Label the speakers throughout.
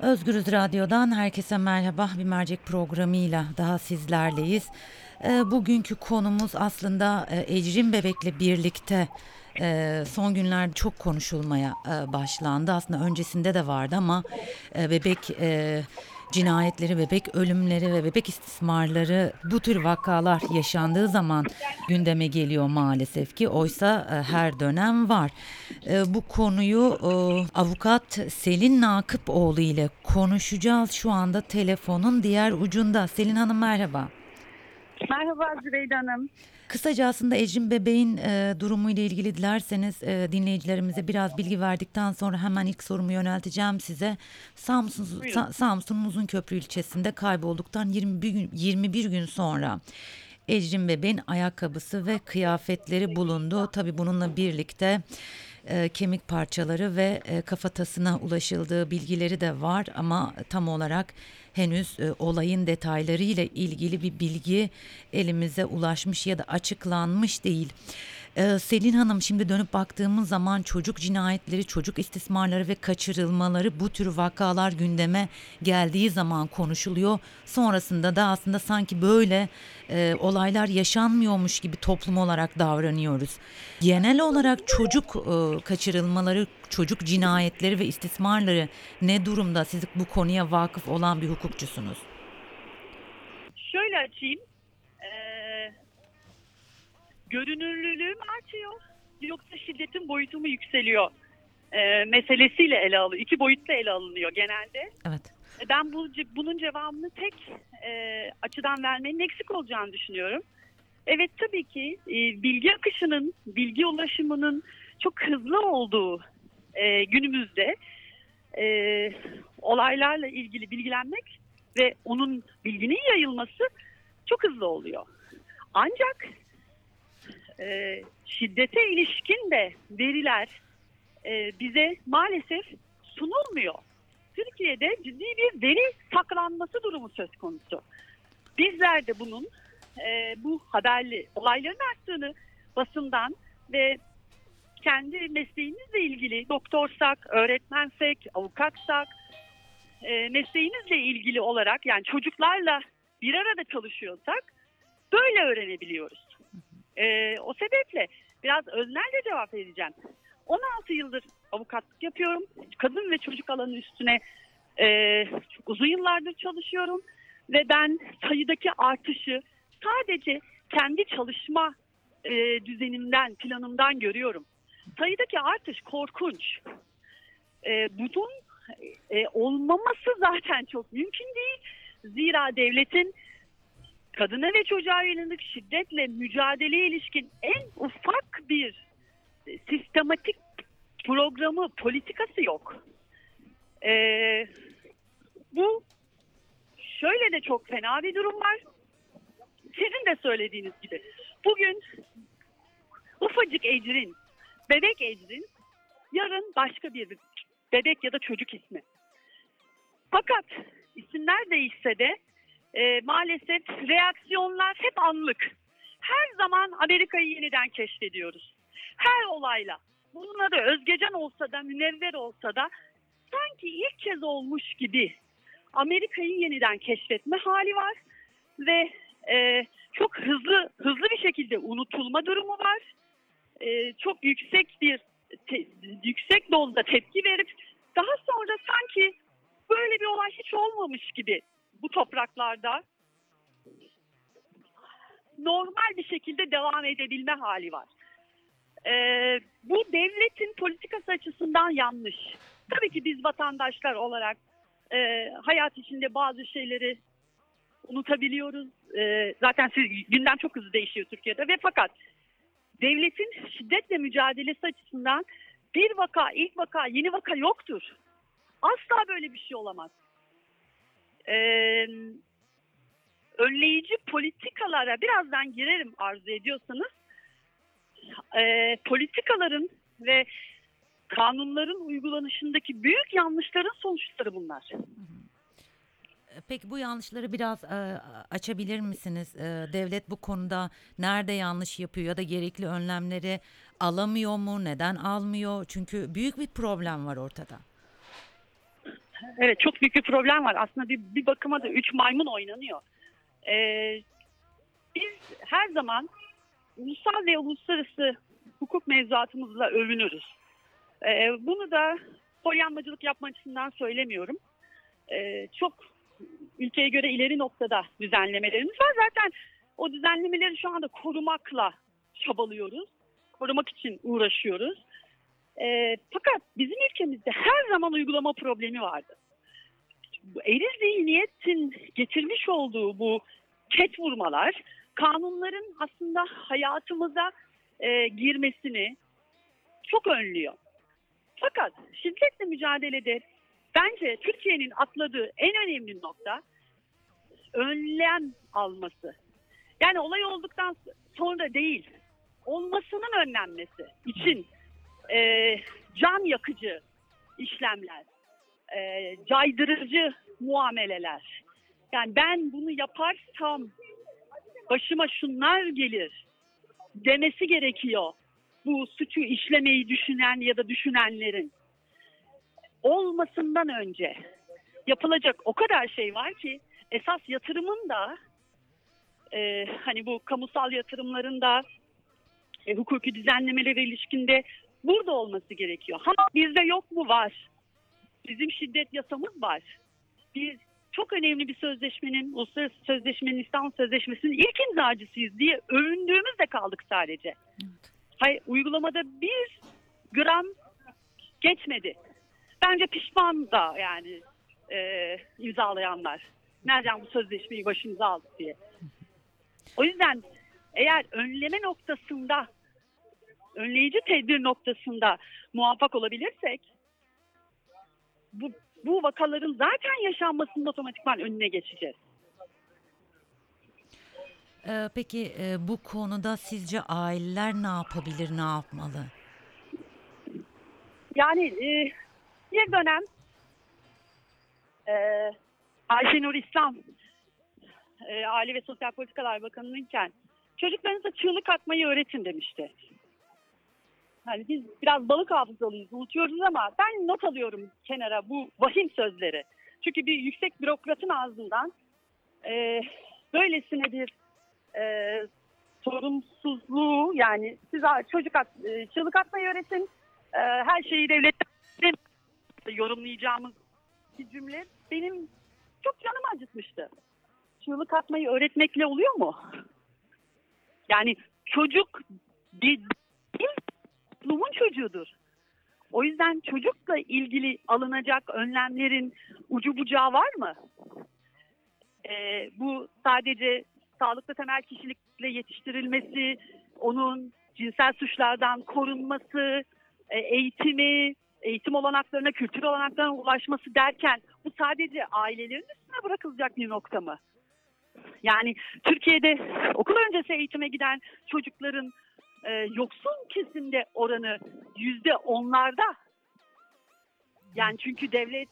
Speaker 1: Özgürüz Radyo'dan herkese merhaba. Bir mercek programıyla daha sizlerleyiz. Ee, bugünkü konumuz aslında e, Ecrin Bebek'le birlikte e, son günlerde çok konuşulmaya e, başlandı. Aslında öncesinde de vardı ama bebek cinayetleri, bebek ölümleri ve bebek istismarları bu tür vakalar yaşandığı zaman gündeme geliyor maalesef ki. Oysa e, her dönem var. E, bu konuyu e, avukat Selin Nakıpoğlu ile konuşacağız. Şu anda telefonun diğer ucunda. Selin Hanım merhaba.
Speaker 2: Merhaba Zübeyde Hanım.
Speaker 1: Kısaca aslında Ecrin Bebeğin e, durumu ile ilgili dilerseniz e, dinleyicilerimize biraz bilgi verdikten sonra hemen ilk sorumu yönelteceğim size. Samsun,
Speaker 2: Buyurun.
Speaker 1: Sa- Samsun'un Uzunköprü ilçesinde kaybolduktan 21 gün, 21 gün sonra Ecrin Bebeğin ayakkabısı ve kıyafetleri bulundu. Tabi bununla birlikte e, kemik parçaları ve e, kafatasına ulaşıldığı bilgileri de var ama tam olarak henüz e, olayın detayları ile ilgili bir bilgi elimize ulaşmış ya da açıklanmış değil. E, Selin Hanım şimdi dönüp baktığımız zaman çocuk cinayetleri, çocuk istismarları ve kaçırılmaları bu tür vakalar gündeme geldiği zaman konuşuluyor. Sonrasında da aslında sanki böyle e, olaylar yaşanmıyormuş gibi toplum olarak davranıyoruz. Genel olarak çocuk e, kaçırılmaları, çocuk cinayetleri ve istismarları ne durumda? Siz bu konuya vakıf olan bir hukukçusunuz.
Speaker 2: Şöyle açayım. Görünürlülüğüm artıyor. Yoksa şiddetin boyutu mu yükseliyor? Ee, meselesiyle ele alıyor. İki boyutla ele alınıyor genelde.
Speaker 1: Evet.
Speaker 2: Ben bu, bunun cevabını tek e, açıdan vermenin eksik olacağını düşünüyorum. Evet tabii ki e, bilgi akışının, bilgi ulaşımının çok hızlı olduğu e, günümüzde e, olaylarla ilgili bilgilenmek ve onun bilginin yayılması çok hızlı oluyor. Ancak e, şiddete ilişkin de veriler e, bize maalesef sunulmuyor. Türkiye'de ciddi bir veri saklanması durumu söz konusu. Bizler de bunun e, bu haberli olayların arttığını basından ve kendi mesleğimizle ilgili doktorsak, öğretmensek, avukatsak e, mesleğimizle ilgili olarak yani çocuklarla bir arada çalışıyorsak böyle öğrenebiliyoruz. E, o sebeple biraz öznelce cevap vereceğim. 16 yıldır avukatlık yapıyorum. Kadın ve çocuk alanı üstüne e, çok uzun yıllardır çalışıyorum. Ve ben sayıdaki artışı sadece kendi çalışma e, düzenimden, planımdan görüyorum. Sayıdaki artış korkunç. E, bunun e, olmaması zaten çok mümkün değil. Zira devletin kadına ve çocuğa yönelik şiddetle mücadeleye ilişkin en ufak bir e, sistematik programı, politikası yok. Ee, bu şöyle de çok fena bir durum var. Sizin de söylediğiniz gibi. Bugün ufacık Ecrin, bebek Ecrin, yarın başka bir bebek ya da çocuk ismi. Fakat isimler değişse de e, maalesef reaksiyonlar hep anlık. Her zaman Amerika'yı yeniden keşfediyoruz. Her olayla. Bunun adı Özgecan olsa da, Münevver olsa da sanki ilk kez olmuş gibi Amerika'yı yeniden keşfetme hali var ve e, çok hızlı hızlı bir şekilde unutulma durumu var. E, çok yüksek bir te- yüksek dozda tepki verip daha sonra sanki böyle bir olay hiç olmamış gibi bu topraklarda normal bir şekilde devam edebilme hali var. Ee, bu devletin politikası açısından yanlış. Tabii ki biz vatandaşlar olarak e, hayat içinde bazı şeyleri unutabiliyoruz. E, zaten siz, gündem çok hızlı değişiyor Türkiye'de ve fakat devletin şiddetle mücadelesi açısından bir vaka, ilk vaka, yeni vaka yoktur. Asla böyle bir şey olamaz. Ee, önleyici politikalara birazdan girerim arzu ediyorsanız. Ee, politikaların ve kanunların uygulanışındaki büyük yanlışların sonuçları bunlar.
Speaker 1: Peki bu yanlışları biraz e, açabilir misiniz? E, devlet bu konuda nerede yanlış yapıyor ya da gerekli önlemleri alamıyor mu? Neden almıyor? Çünkü büyük bir problem var ortada.
Speaker 2: Evet çok büyük bir problem var. Aslında bir, bir bakıma da üç maymun oynanıyor. Ee, biz her zaman ulusal ve uluslararası hukuk mevzuatımızla övünürüz. Ee, bunu da polyanmacılık yapma açısından söylemiyorum. Ee, çok ülkeye göre ileri noktada düzenlemelerimiz var. Zaten o düzenlemeleri şu anda korumakla çabalıyoruz. Korumak için uğraşıyoruz. Ee, fakat bizim ülkemizde her zaman uygulama problemi vardı. Eril zihniyetin getirmiş olduğu bu ket vurmalar kanunların aslında hayatımıza e, girmesini çok önlüyor. Fakat şiddetle mücadelede bence Türkiye'nin atladığı en önemli nokta önlem alması. Yani olay olduktan sonra değil, olmasının önlenmesi için e, can yakıcı işlemler, e, caydırıcı muameleler. Yani ben bunu yaparsam başıma şunlar gelir demesi gerekiyor. Bu suçu işlemeyi düşünen ya da düşünenlerin olmasından önce yapılacak o kadar şey var ki esas yatırımın da e, hani bu kamusal yatırımların da e, hukuki düzenlemelere ilişkinde burada olması gerekiyor. Ha bizde yok mu? Var. Bizim şiddet yasamız var. Biz çok önemli bir sözleşmenin, uluslararası sözleşmenin, İstanbul Sözleşmesi'nin ilk imzacısıyız diye övündüğümüzde kaldık sadece.
Speaker 1: Evet.
Speaker 2: Hayır, uygulamada bir gram geçmedi. Bence pişman da yani e, imzalayanlar. Nereden bu sözleşmeyi başımıza aldık diye. O yüzden eğer önleme noktasında önleyici tedbir noktasında muvaffak olabilirsek bu, bu vakaların zaten yaşanmasının otomatikman önüne geçeceğiz.
Speaker 1: Ee, peki e, bu konuda sizce aileler ne yapabilir, ne yapmalı?
Speaker 2: Yani e, bir dönem e, Ayşenur İslam e, Aile ve Sosyal Politikalar Bakanı'nınken çocuklarınıza çığlık atmayı öğretin demişti. Hani biz biraz balık hafızalıyız, unutuyoruz ama ben not alıyorum kenara bu vahim sözleri. Çünkü bir yüksek bürokratın ağzından e, böylesine bir e, sorumsuzluğu yani siz çocuk at, e, çığlık atmayı öğretin, e, her şeyi devletten yorumlayacağımız bir cümle benim çok canımı acıtmıştı. Çığlık atmayı öğretmekle oluyor mu? Yani çocuk bir, toplumun çocuğudur. O yüzden çocukla ilgili alınacak önlemlerin ucu bucağı var mı? Ee, bu sadece sağlıklı temel kişilikle yetiştirilmesi, onun cinsel suçlardan korunması, e, eğitimi, eğitim olanaklarına, kültür olanaklarına ulaşması derken bu sadece ailelerin üstüne bırakılacak bir nokta mı? Yani Türkiye'de okul öncesi eğitime giden çocukların e, yoksul kesimde oranı yüzde onlarda. Yani çünkü devlet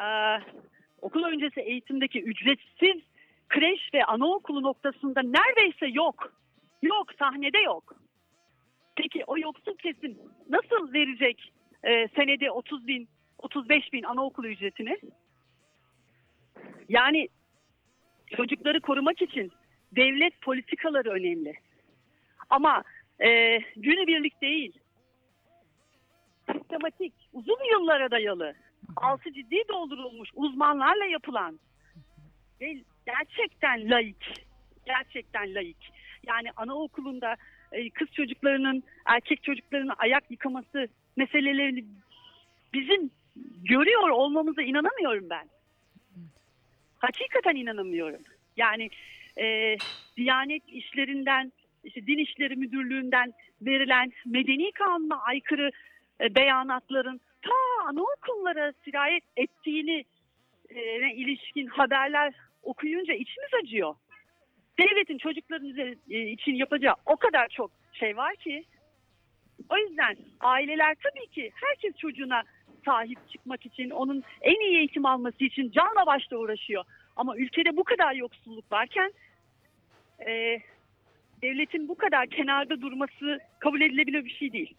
Speaker 2: e, okul öncesi eğitimdeki ücretsiz kreş ve anaokulu noktasında neredeyse yok. Yok, sahnede yok. Peki o yoksul kesim nasıl verecek e, senede 30 bin, 35 bin anaokulu ücretini? Yani çocukları korumak için devlet politikaları önemli. Ama e, günübirlik değil, sistematik, uzun yıllara dayalı, altı ciddi doldurulmuş uzmanlarla yapılan ve gerçekten laik, gerçekten laik. Yani anaokulunda e, kız çocuklarının, erkek çocuklarının ayak yıkaması meselelerini bizim görüyor olmamıza inanamıyorum ben. Hakikaten inanamıyorum. Yani e, Diyanet işlerinden, işte Din İşleri Müdürlüğü'nden verilen medeni kanuna aykırı e, beyanatların ta anaokullara sirayet ettiğini e, ilişkin haberler okuyunca içimiz acıyor. Devletin çocukların e, için yapacağı o kadar çok şey var ki. O yüzden aileler tabii ki herkes çocuğuna sahip çıkmak için, onun en iyi eğitim alması için canla başla uğraşıyor. Ama ülkede bu kadar yoksulluk varken e, devletin bu kadar kenarda durması kabul edilebilir bir şey değil.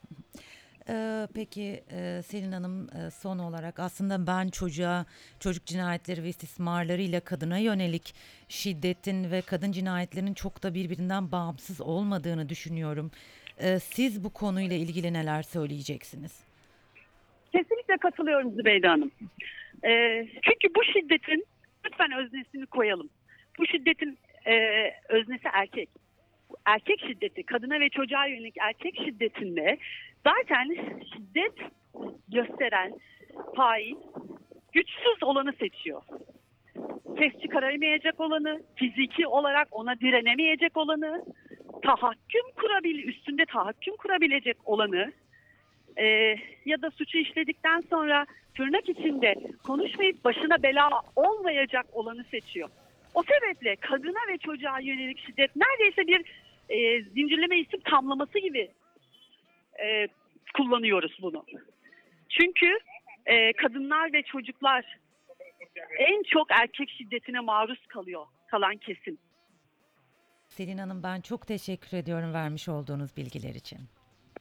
Speaker 1: Ee, peki e, Selin Hanım e, son olarak aslında ben çocuğa çocuk cinayetleri ve istismarlarıyla kadına yönelik şiddetin ve kadın cinayetlerinin çok da birbirinden bağımsız olmadığını düşünüyorum. Ee, siz bu konuyla ilgili neler söyleyeceksiniz?
Speaker 2: Kesinlikle katılıyorum Zübeyde Hanım. Ee, çünkü bu şiddetin lütfen öznesini koyalım. Bu şiddetin e, öznesi erkek. Erkek şiddeti, kadına ve çocuğa yönelik erkek şiddetinde zaten şiddet gösteren fail güçsüz olanı seçiyor. Ses çıkaramayacak olanı, fiziki olarak ona direnemeyecek olanı, tahakküm kurabil üstünde tahakküm kurabilecek olanı e, ya da suçu işledikten sonra tırnak içinde konuşmayıp başına bela olmayacak olanı seçiyor. O sebeple kadına ve çocuğa yönelik şiddet neredeyse bir e, zincirleme isim tamlaması gibi e, kullanıyoruz bunu. Çünkü e, kadınlar ve çocuklar en çok erkek şiddetine maruz kalıyor kalan kesim.
Speaker 1: Selin Hanım ben çok teşekkür ediyorum vermiş olduğunuz bilgiler için.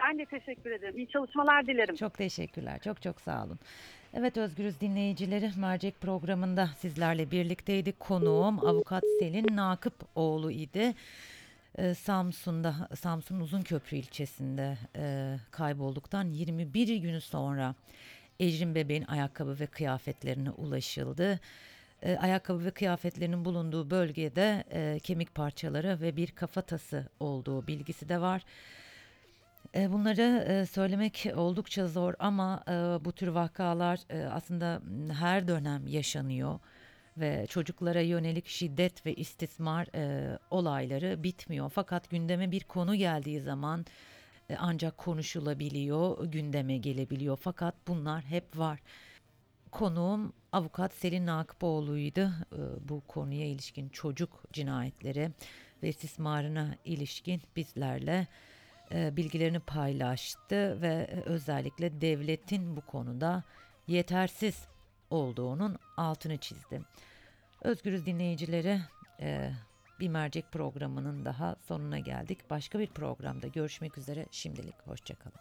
Speaker 2: Ben de teşekkür ederim. İyi çalışmalar dilerim.
Speaker 1: Çok teşekkürler. Çok çok sağ olun. Evet Özgürüz dinleyicileri Mercek programında sizlerle birlikteydik. Konuğum avukat Selin Nakıpoğlu idi. Ee, Samsun'da Samsun Uzunköprü ilçesinde e, kaybolduktan 21 gün sonra Ecrin bebeğin ayakkabı ve kıyafetlerine ulaşıldı. E, ayakkabı ve kıyafetlerinin bulunduğu bölgede e, kemik parçaları ve bir kafatası olduğu bilgisi de var. E, Bunları e, söylemek oldukça zor ama e, bu tür vakalar e, aslında her dönem yaşanıyor ve çocuklara yönelik şiddet ve istismar e, olayları bitmiyor. Fakat gündeme bir konu geldiği zaman e, ancak konuşulabiliyor, gündeme gelebiliyor. Fakat bunlar hep var. Konuğum avukat Selin Nakıpoğlu'ydu. Ee, Bu konuya ilişkin çocuk cinayetleri ve istismarına ilişkin bizlerle e, bilgilerini paylaştı ve e, özellikle devletin bu konuda yetersiz olduğunun altını çizdi. Özgürüz dinleyicileri e, bir mercek programının daha sonuna geldik. Başka bir programda görüşmek üzere. Şimdilik hoşçakalın.